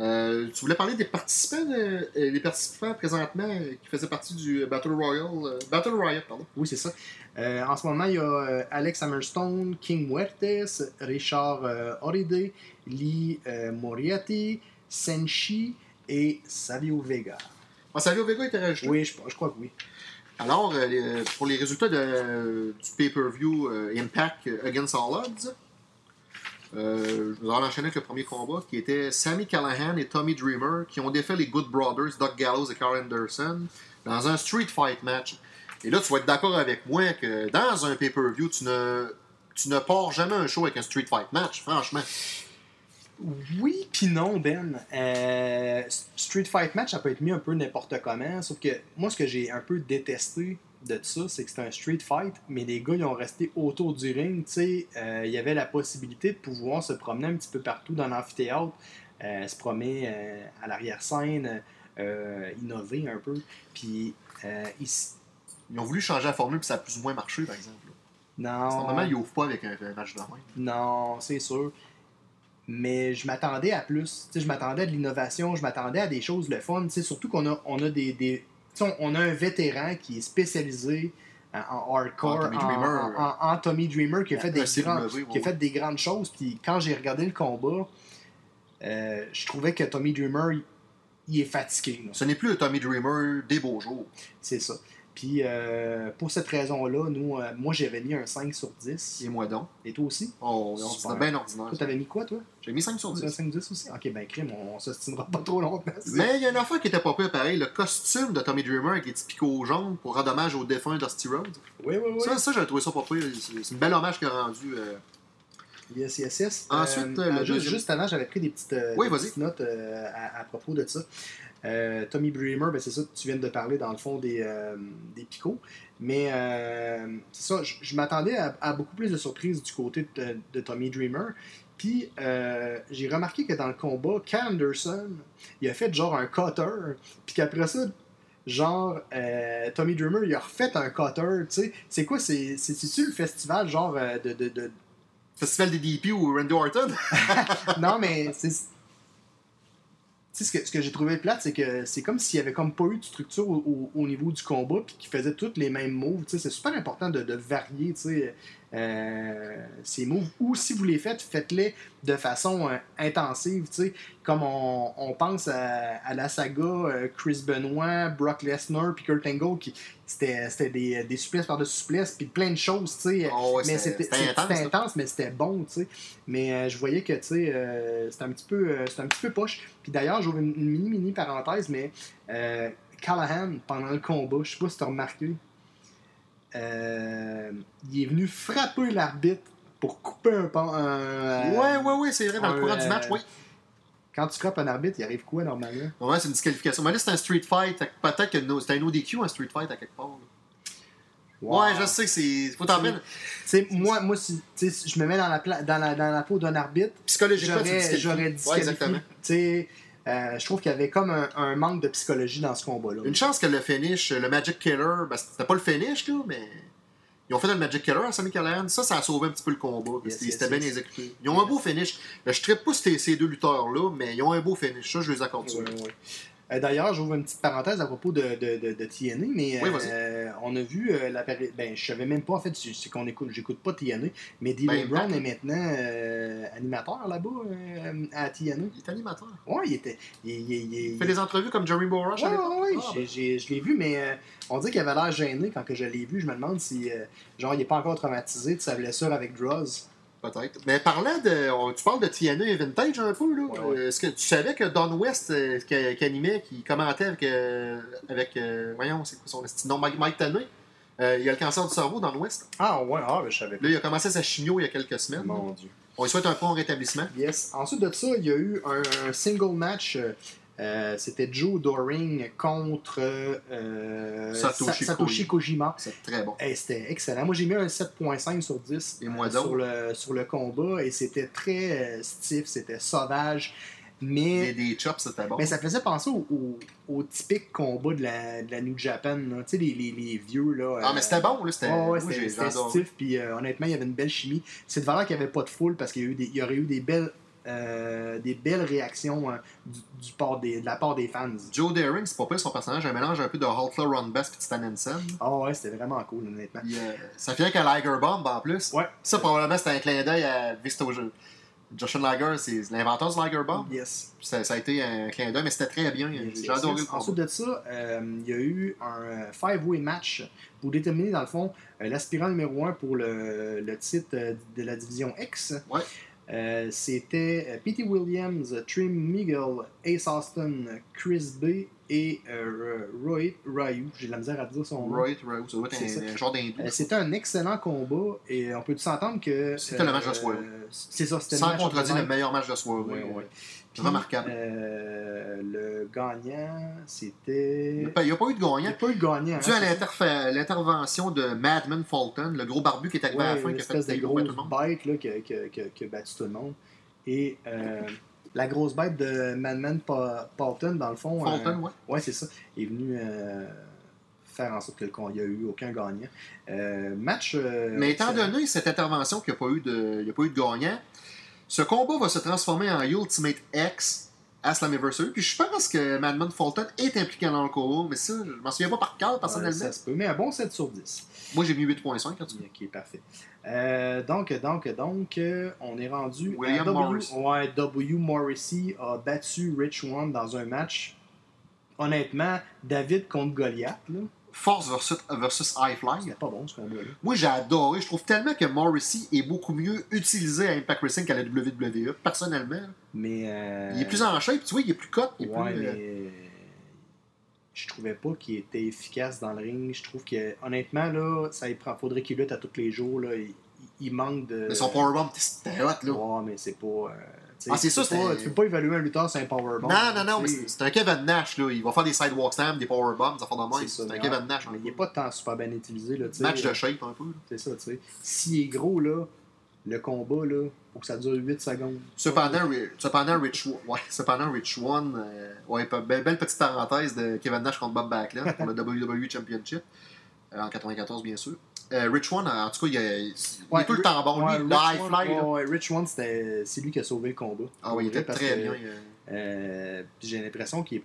Euh, tu voulais parler des participants, de- euh, les participants présentement euh, qui faisaient partie du Battle Royale, euh, Battle Riot, pardon. Oui, c'est ça. Euh, en ce moment, il y a euh, Alex Hammerstone, King Muertes, Richard euh, Oride, Lee euh, Moriarty, Senshi et Savio Vega. Ah, Savio Vega était rajouté? Oui, je, je crois que oui. Alors, euh, pour les résultats de- du pay-per-view euh, Impact Against All Odds, euh, je vais enchaîner avec le premier combat qui était Sammy Callahan et Tommy Dreamer qui ont défait les Good Brothers, Doug Gallows et Carl Anderson dans un street fight match. Et là, tu vas être d'accord avec moi que dans un pay-per-view, tu ne, tu ne pars jamais un show avec un street fight match, franchement. Oui, puis non, Ben. Euh, Street Fight Match, ça peut être mis un peu n'importe comment. Sauf que moi, ce que j'ai un peu détesté de ça, c'est que c'est un Street Fight, mais les gars, ils ont resté autour du ring. Tu sais, euh, il y avait la possibilité de pouvoir se promener un petit peu partout dans l'amphithéâtre, euh, se promener euh, à l'arrière-scène, euh, innover un peu. Puis, euh, ici. Ils ont voulu changer la formule, puis ça a plus ou moins marché, par exemple. Non. Normalement, ils n'ouvrent pas avec un, un match de même. Non, c'est sûr. Mais je m'attendais à plus. Tu sais, je m'attendais à de l'innovation, je m'attendais à des choses le fun. Tu sais, surtout qu'on a, on a des. On on a un vétéran qui est spécialisé en, en hardcore, En Tommy Dreamer. en- en- en Tommy Dreamer, qui a, fait des, CW, grands- ouais, qui a fait des grandes choses. Puis quand j'ai regardé le combat, euh, je trouvais que Tommy Dreamer, il, il est fatigué. là. Ce n'est plus le Tommy Dreamer des beaux jours. C'est ça. Puis euh, pour cette raison-là, nous, euh, moi j'avais mis un 5 sur 10. Et moi donc? Et toi aussi? Oh, Super. c'est bien ordinaire. Toi, t'avais mis quoi, toi? J'ai mis 5 sur Un 10. 5 10 aussi? Ok, ben crime, on, on s'ostinera pas trop longtemps. Mais il y a une affaire qui était pas pire pareil. Le costume de Tommy Dreamer avec les petits picots jaunes pour rendre hommage au défunt Dusty Rhodes. Oui, oui, oui. Ça, ça j'ai trouvé ça pas pire. C'est une belle hommage qu'il a rendu. euh, Yes, yes, yes. Ensuite, Euh, le juste, deuxième- juste avant, j'avais pris des petites, euh, Oui, des vas-y. petites notes euh, à, à propos de ça. Euh, Tommy Bremer, ben, c'est ça, tu viens de parler dans le fond des, euh, des picots. Mais euh, c'est ça, je, je m'attendais à, à beaucoup plus de surprises du côté de, de Tommy Dreamer. Puis euh, j'ai remarqué que dans le combat, Cal Anderson, il a fait genre un cutter. Puis qu'après ça, genre, euh, Tommy Dreamer, il a refait un cutter. Tu sais, c'est quoi C'est- c'est- C'est-tu le festival genre euh, de- de- de, Festival des DP ou Randy Orton? *laughs* *laughs* non, mais c'est. Sais, ce que, ce que j'ai trouvé plate, c'est que c'est comme s'il n'y avait comme pas eu de structure au, au- au niveau du combat, puis qu'ils faisaient tous les mêmes moves. C'est super important de, de varier, sais, euh, ces moves. Ou si vous les faites, faites-les de façon euh, intensive, tu sais. Comme on, on pense à, à la saga euh, Chris Benoit, Brock Lesnar, puis Kurt Angle, qui c'était c'était des, des souplesses par-dessus souplesses, puis plein de choses, tu sais. Oh, ouais, mais c'était intense. intense, mais c'était bon, tu sais. Mais euh, je voyais que, tu sais, c'était un petit peu, c'était un petit peu poche. Puis d'ailleurs, j'ouvre une, une mini mini parenthèse, mais Callahan pendant le combat, je sais pas si t'as remarqué, euh, il est venu frapper l'arbitre pour couper un pan. un, euh, Ouais, ouais, ouais, c'est vrai, dans le courant du euh, match, oui. Quand tu frappes un arbitre, il arrive quoi normalement? Ouais, c'est une disqualification. Mais là, c'est un street fight. Peut-être que no- c'est un ODQ, un street fight à quelque part. Ouais, je sais, c'est. Faut t'en moi, moi si, je me mets dans la, pla- dans la, dans la peau d'un arbitre, Psychologiquement, j'aurais j'aurais Ouais, exactement. Euh, je trouve qu'il y avait comme un, un manque de psychologie dans ce combat-là. Une chance que le finish, le Magic Killer, ben, c'était pas le finish, là, mais. Ils ont fait le Magic Killer à Sammy Callahan. Ça, ça a sauvé un petit peu le combat. Yes, yes, C'était bien exécuté. Ils ont un beau finish. Je ne pas ces, ces deux lutteurs-là, mais ils ont un beau finish. Ça, je les accorde. Ouais, ouais. Euh, D'ailleurs, j'ouvre une petite parenthèse à propos de, de, de, de TNA, mais Oui, euh, on a vu euh, la péri- Ben, je savais même pas, en fait, c'est qu'on écoute, j'écoute pas TNA, mais D'Lo Ben, Brown est maintenant animateur là-bas à TNA. Il est animateur. Ouais, il était. Il, il- il- Il fait des entrevues comme Jerry Ah, j'ai- j'ai- je l'ai vu, mais on dit qu'il avait l'air gêné quand que je l'ai vu. Je me demande si, euh, genre, il est pas encore traumatisé de sa blessure avec Droz. Peut-être. Mais parlant de. on- tu parles de TNA et Vintage un peu, là. Ouais, ouais. Euh, Est-ce que tu savais que Don West, euh, qui, qui animait, qui commentait avec. euh, avec euh, voyons, c'est quoi son petit nom? Mike, Mike Tanay, euh, il a le cancer du cerveau, Don West. Ah, ouais, ah, ben, je savais Là, il a commencé sa chimio il y a quelques semaines. Mon Dieu. On lui souhaite un prompt rétablissement. Yes. Ensuite de ça, il y a eu un, un single match. Euh, C'était Joe Doring contre euh, Satoshi Sa- Satoshi Kojima. C'est très bon. Hey, c'était excellent. Moi, j'ai mis un 7.5 sur 10 Et moi euh, sur, le, sur le combat et c'était très stiff, c'était sauvage. Mais, des chops, c'était bon. mais ça faisait penser au, au, au typique combat de la, de la New Japan. là. Tu sais, les, les, les vieux. Là, Ah, mais c'était bon, là. C'était. Ouais, ouais, stiff, puis honnêtement, il y avait une belle chimie. C'est de valeur qu'il n'y avait pas de foule parce qu'il y, a eu des- il y aurait eu des belles, euh, des belles réactions hein, du, des, de la part des fans. Joe Daring, c'est pas pire son personnage, un mélange un peu de Hulkler, Ron Bass et Stan Hansen. Ah ouais, c'était vraiment cool, honnêtement. Euh, ça fait qu'à Liger Bomb en plus. Ouais. Ça, probablement, c'était un clin d'œil à Visto Joshua Lager, c'est l'inventeur du Liger Bomb. Yes. Ça, ça a été un clin d'œil, mais c'était très bien. J'ai adoré le Ensuite de ça, euh, il y a eu un five-way match pour déterminer, dans le fond, euh, l'aspirant numéro 1 pour le, le titre de la division X. Ouais. Euh, C'était euh, P.T. Williams, Trim Miguel, Ace Austin, Chris B et euh, Roy Ryu. J'ai de la misère à dire son nom. Roy, Roy, ça doit être C'est un, genre d'hindou. Euh, C'était un excellent combat et on peut s'entendre que. C'était le match de soirée. C'est ça, c'était le Sans contredire le meilleur match de soirée. Puis, Remarquable. euh, le gagnant, c'était. Il n'y a pas eu de Il n'y gagnant. a pas eu de gagnant. Dû à hein, l'intervention de Madman Fulton, le gros barbu qui est arrivé Ouais, à la fin, qui a fait des gros bête là, qui, a- qui a- qui a- qui a battu tout le monde. Et euh, la grosse bête de Madman Paulton, dans le fond, Fulton, euh, ouais. ouais, c'est ça, est venu euh, faire en sorte qu'il n'y a eu aucun gagnant. Euh, match. euh, Mais étant donné cette intervention qu'il n'y a, pas eu de- il y a pas eu de gagnant, ce combat va se transformer en Ultimate X à Slammiversary. Puis je pense que Madman Fulton est impliqué dans le combat, mais ça, je m'en souviens pas par cœur Ouais, personnellement. ça se peut, mais un bon 7 sur 10. Moi, j'ai mis 8.5 quand tu Ok, parfait. Euh, donc, donc, donc, euh, on est rendu. William w, Morrissey. Ouais, W. Morrissey a battu Rich One dans un match. Honnêtement, David contre Goliath. Là. Force versus, versus High Fly. C'était pas bon ce combat-là. Moi, j'ai adoré. Je trouve tellement que Morrissey est beaucoup mieux utilisé à Impact Wrestling qu'à la WWE, personnellement. Mais. euh, Il est plus en shape, tu vois, il est plus cut. Il est Ouais, plus, euh, mais. Je trouvais pas qu'il était efficace dans le ring. Je trouve que, honnêtement, là, ça prend. Faudrait qu'il lutte à tous les jours. Là. Il, il manque de. Mais son powerbomb, c'était hot, là. Ouais, mais c'est pas. euh, Ah, c'est tu ça, peux pas- Tu peux pas évaluer un lutteur sur un powerbomb. Non, non, non, mais tu c'est c'est un Kevin Nash, là. Il va faire des sidewalk slams, des powerbombs, des affaires de C'est même. ça, C'est un Kevin ouais, Nash. Mais il est peu. pas tant super bien utilisé. Là, tu. Match de shape, un peu. C'est ça, tu sais. S'il est gros, là, le combat, là, faut que ça dure 8 secondes. Cependant, cependant, Rich, ouais, *laughs* cependant, Rich One, euh, ouais, belle petite parenthèse de Kevin Nash contre Bob Backlund pour le *laughs* WWE Championship, euh, en 94, bien sûr. Euh, Rich One, en tout cas, il, est- il est Ouais, tout le temps bon. ouais, lui, Rich One- fly, ouais, ouais, Rich One, c'était- c'est lui qui a sauvé le combat. Ah oui, il était très que, bien. euh, euh, j'ai l'impression qu'il est.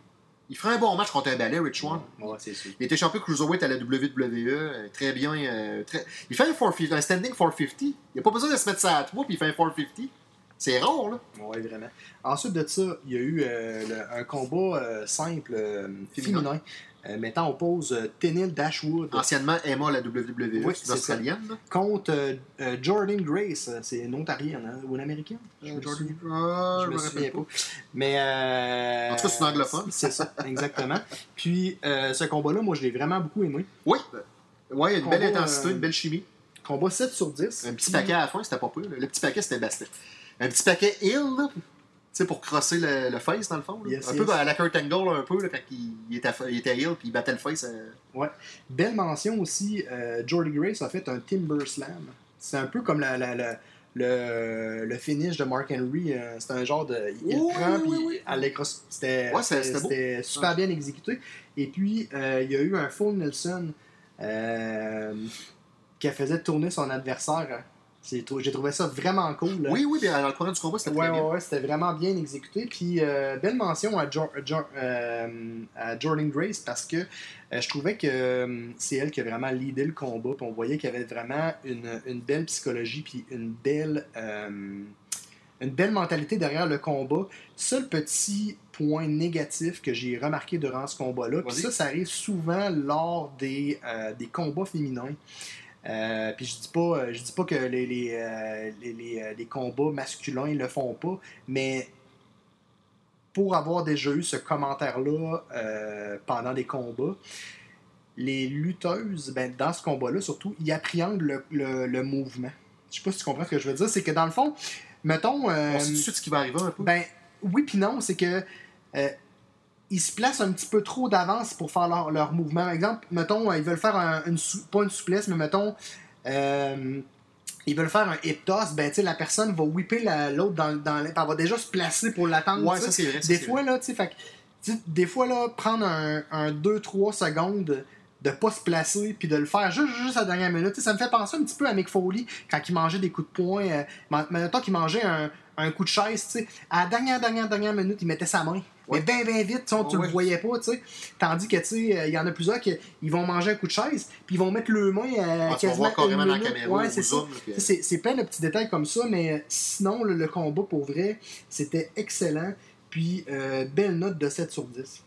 Il ferait un bon match contre un balai, Rich One. Ouais, c'est sûr. Il était champion cruiserweight à la WWE, très bien. euh, très... Il fait un, 450, un standing 450. Il n'a pas besoin de se mettre ça à toi, puis il fait un 450. C'est rare, là. Ouais, vraiment. Ensuite de ça, il y a eu euh, le- un combat euh, simple, Féminin. féminin, euh, mettant en pause euh, Dashwood Anciennement Emma à la WWE, Oui, australienne. contre euh, euh, Jordan Grace. Euh, C'est une ontarienne hein, ou une américaine Je me Jordan- Ah, je me rappelle souviens pas. Mais. euh, En tout cas, c'est une anglophone. C'est ça, exactement. Puis, ce combat-là, moi, je l'ai vraiment beaucoup aimé. Oui. Ouais, il y a une belle intensité, une belle chimie. Combat 7 sur 10. Un petit paquet à la fin, c'était pas là. Le petit paquet, c'était Bastet. Un petit paquet. Tu sais, pour crosser le, le face, dans le fond. là. Yes, un yes. peu à la Kurt Angle, un peu, là, quand il, il était, il était heal, puis il battait le face. euh, Belle mention aussi, euh, Jordy Grace a fait un Timber Slam. C'est un peu comme la, la- la- le, le finish de Mark Henry. euh, c'est un genre de. Il Oui, prend, oui, puis elle Ouais, c'était super bien exécuté. Et puis, euh, il y a eu un full Nelson euh, qui faisait tourner son adversaire. J'ai trouvé ça vraiment cool. là. Oui, oui, bien, dans le courant du combat, c'était Ouais, très ouais, bien. ouais, c'était vraiment bien exécuté. Puis, euh, belle mention à, Jo- Jo- euh, à Jordan Grace parce que euh, je trouvais que c'est elle qui a vraiment leadé le combat. Puis on voyait qu'il y avait vraiment une, une belle psychologie, puis une belle, une belle mentalité derrière le combat. Seul petit point négatif que j'ai remarqué durant ce combat-là, puis ça, ça arrive souvent lors des, des combats féminins. Euh, puis je dis pas, euh, je dis pas que les, les, euh, les, les, euh, les combats masculins le font pas, mais pour avoir déjà eu ce commentaire-là euh, pendant des combats, les lutteuses, ben, dans ce combat-là surtout, ils appréhendent le, le, le mouvement. Je sais pas si tu comprends ce que je veux dire. C'est que dans le fond, mettons. euh, On sait tout de suite ce qui va arriver un peu. ben oui puis non, c'est que euh, ils se placent un petit peu trop d'avance pour faire leur, leur mouvement. Par exemple, mettons, euh, ils veulent faire un- une sou- pas une souplesse, mais mettons, euh, ils veulent faire un hip toss, ben la personne va whipper la- l'autre dans, dans elle va déjà se placer pour l'attendre. ouais, ça c'est vrai. Des fois, vrai. là, tu sais, fait des fois, là, prendre un 2-3 secondes de pas se placer puis de le faire juste, juste à la dernière minute. Ça me fait penser un petit peu à Mick Foley quand il mangeait des coups de poing. Euh, ma- mettons qu'il mangeait un, un coup de chaise, tu sais. À la dernière, dernière, dernière minute, il mettait sa main. Ouais. Mais bien, bien vite, tu Ouais. le voyais pas, tu sais. Tandis que, tu sais, euh, il y en a plusieurs qui ils vont manger un coup de chaise puis ils vont mettre le main à Ah, tu vas quasiment voir carrément une dans la caméra Ouais, au c'est ça. puis- C'est plein de petits détails comme ça, mais euh, sinon, le, le combat, pour vrai, c'était excellent. Puis, euh, belle note de 7 sur 10.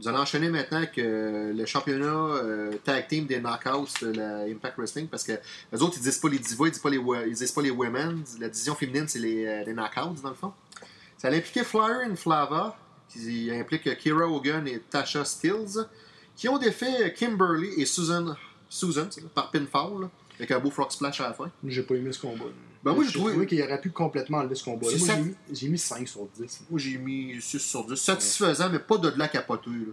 Nous allons enchaîner maintenant avec euh, le championnat euh, tag team des knockouts de la Impact Wrestling parce que les autres ils disent pas les divas, ils disent pas les, ils disent pas les women. La division féminine c'est les, euh, les knockouts dans le fond. Ça allait impliquer Flyer et Flava qui implique Kira Hogan et Tasha Stills qui ont défait Kimberly et Susan, Susan par pinfall avec un beau frog splash à la fin. J'ai pas aimé ce combat. Ben, moi, j'ai trouvé- trouvé qu'il aurait pu complètement enlever ce combat-là. Moi, ça. j'ai mis- j'ai mis 5 sur 10. Moi j'ai mis 6 sur 10. Satisfaisant mais pas de de la.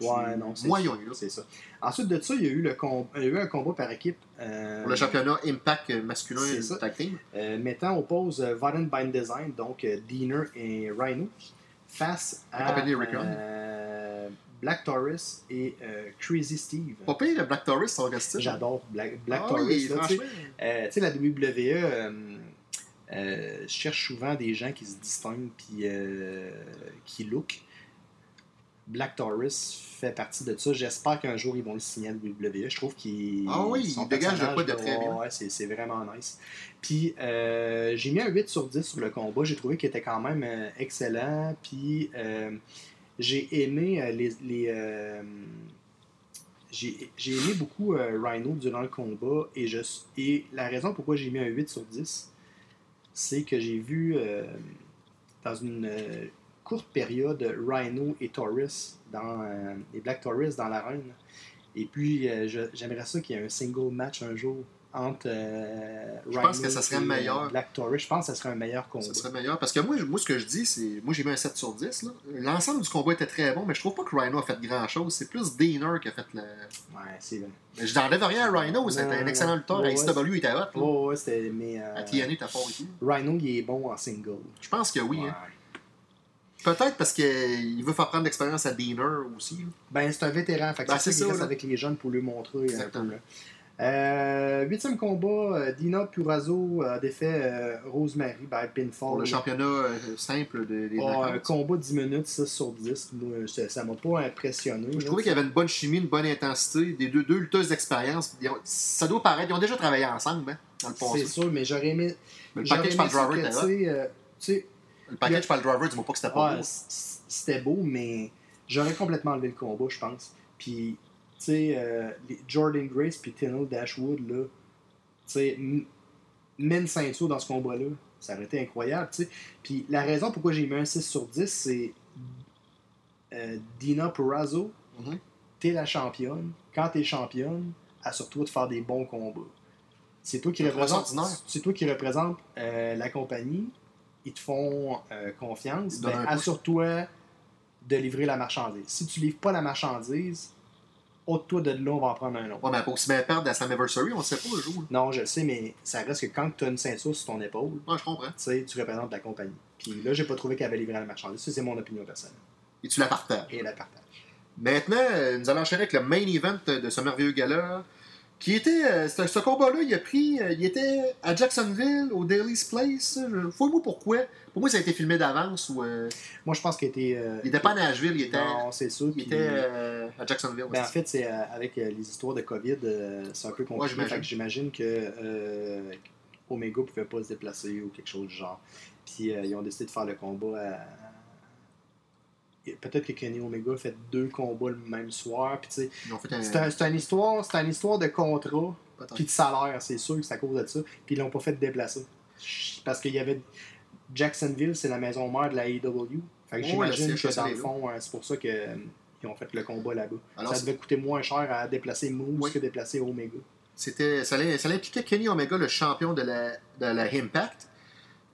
Ouais, non, c'est Moyen. C'est ça. Ensuite de ça, il y a eu, le com- il y a eu un combat par équipe euh, Pour le championnat Impact masculin tag team. Euh, mettant en pause euh, Violent Bind Design, donc Diener et Rhino, face à euh, Black Taurus et euh, Crazy Steve. Pas pire, Black Taurus, son style. J'adore Black, Black Ah Taurus. oui, là, tu sais. franchement. Euh, tu sais, la WWE euh, euh, cherche souvent des gens qui se distinguent puis euh, qui look. Black Taurus fait partie de ça. J'espère qu'un jour ils vont le signer à WWE. Je trouve qu'il. Ah oui, son il dégage de quoi de très bien. Ouais, c'est, vraiment nice. Puis euh, j'ai mis un 8 sur 10 sur le combat. J'ai trouvé qu'il était quand même euh, excellent. Puis euh, j'ai aimé euh, les. les euh, j'ai j'ai aimé beaucoup Rhino durant le combat et, je, et la raison pourquoi j'ai mis un 8 sur 10, c'est que j'ai vu dans une courte période Rhino et Taurus, dans, euh, et Black Taurus dans l'arène. Et puis euh, je- j'aimerais ça qu'il y ait un single match un jour entre euh, Je Rhino pense que ça serait et, meilleur. Black Taurus. Je pense que ça serait un meilleur combat. Ça serait meilleur. Parce que moi, je- moi ce que je dis, c'est. Moi, j'ai mis un 7 sur 10. là. L'ensemble du combat était très bon, mais je trouve pas que Rhino a fait grand chose. C'est plus Diener qui a fait le. Ouais, c'est vrai. Mais je n'enlève rien à Rhino, c'était un excellent lutteur. Ouais, XW, il était hot. là. Oh, ouais, c'était. Mais. euh, À TNA, t'as fort et tout. Rhino, il est bon en single. Je pense que oui. Ouais. hein. Peut-être parce qu'il veut faire prendre l'expérience à Diener aussi. Ben, c'est un vétéran. Fait que Ben, c'est ça ça, reste avec les jeunes pour lui montrer un peu. Exactement. Euh, huitième combat, euh, Dina Purazo a défait euh, Rosemary by pinfall. Pour le championnat simple de- des Ah, un combat 10 minutes, 6 sur 10. Moi, ça ça m'a pas impressionné. Je là. trouvais qu'il y avait une bonne chimie, une bonne intensité, des deux, deux lutteuses d'expérience. Ça doit paraître, ils ont déjà travaillé ensemble hein, dans le C'est sûr, mais j'aurais aimé. Mais le package par driver était tu sais, Le package par le driver, dis-moi pas que c'était pas beau. c'était beau, mais j'aurais complètement enlevé le combat, je pense. Puis, tu sais, euh, Jordan Grace puis Tino Dashwood, là, tu sais, m- mets une ceinture dans ce combat-là, ça aurait été incroyable, tu sais. Puis, la raison pourquoi j'ai mis un 6 sur 10, c'est euh, Dina Purrazzo, Mhm. t'es la championne. Quand t'es championne, assure-toi de faire des bons combats. C'est toi qui représente, c'est toi qui représente euh, la compagnie. Ils te font euh, confiance. Ben, assure-toi de livrer la marchandise. Si tu livres pas la marchandise, ôte-toi de là, on va en prendre un autre. Ouais, mais pour se mettre perdre à Slammiversary, on ne sait pas le jour. Non, je le sais, mais ça reste que quand tu as une ceinture sur ton épaule, Ouais, je comprends. tu sais, tu représentes la compagnie. Puis là, j'ai pas trouvé qu'elle avait livré la marchandise. Ça, c'est mon opinion personnelle. Et tu la partages. Et la partage. Maintenant, euh, nous allons enchaîner avec le main event de ce merveilleux gala. Qui était. euh, ce, ce combat-là, il a pris. euh, il était à Jacksonville, au Daily's Place. Fouille-moi pourquoi. Pour moi, ça a été filmé d'avance ou. euh, Moi, je pense qu'il était. euh, il était pas à Nashville, il était, Non, c'est sûr. il puis- était euh, à Jacksonville. Ben, en fait, c'est avec les histoires de COVID, c'est un peu compliqué. j'imagine. Que j'imagine que Omega pouvait pas se déplacer ou quelque chose du genre. Puis ils ont décidé de faire le combat à. Peut-être que Kenny Omega a fait deux combats le même soir. Puis un. c'est un- c'est une histoire, c'est une histoire de contrat puis de salaire, c'est sûr que c'est à cause de ça. Puis ils l'ont pas fait déplacer. Parce qu'il y avait Jacksonville, c'est la maison mère de la AEW. Fait que j'imagine siège que dans le fond, euh, c'est pour ça qu'ils ont fait le combat là-bas. Alors, ça c'est- devait coûter moins cher à déplacer Moose Oui. que déplacer Omega. C'était, ça, ça impliquait Kenny Omega, le champion de la, de la Impact,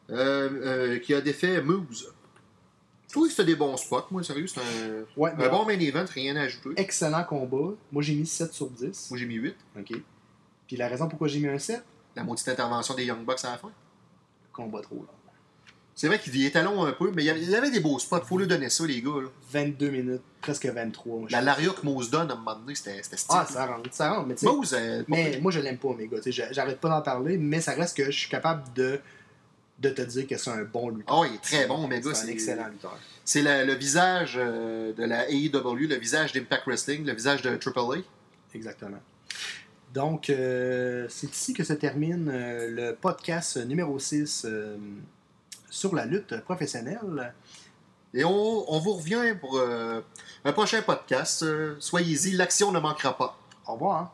euh, euh, qui a défait Moose. Je trouve que c'était des bons spots, moi, sérieux. C'est un, Ouais, un bon main event, rien à ajouter. excellent combat. Moi, j'ai mis 7 sur 10. Moi, j'ai mis 8. OK. Puis la raison pourquoi j'ai mis un 7, La maudite intervention des Young Bucks à la fin. combat trop long. C'est vrai qu'il était long un peu, mais il y avait, des beaux spots. Faut lui donner ça, les gars. là. 22 minutes, presque 23. moi, je La. Laria que Moose donne, à un moment donné, c'était c'était stylé. Ah, ça rentre, ça rentre. Mais, Moose, euh, mais moi, je l'aime pas, sais, j'a- J'arrête pas d'en parler, mais ça reste que je suis capable de, de te dire que c'est un bon lutteur. Ah, il est très bon, Omega. C'est un excellent lutteur. C'est le visage euh, de la AEW, le visage d'Impact Wrestling, le visage de AAA. Exactement. Donc, euh, c'est ici que se termine euh, le podcast numéro 6 euh, sur la lutte professionnelle. Et on, on vous revient pour un prochain podcast. Soyez-y, l'action ne manquera pas. Au revoir.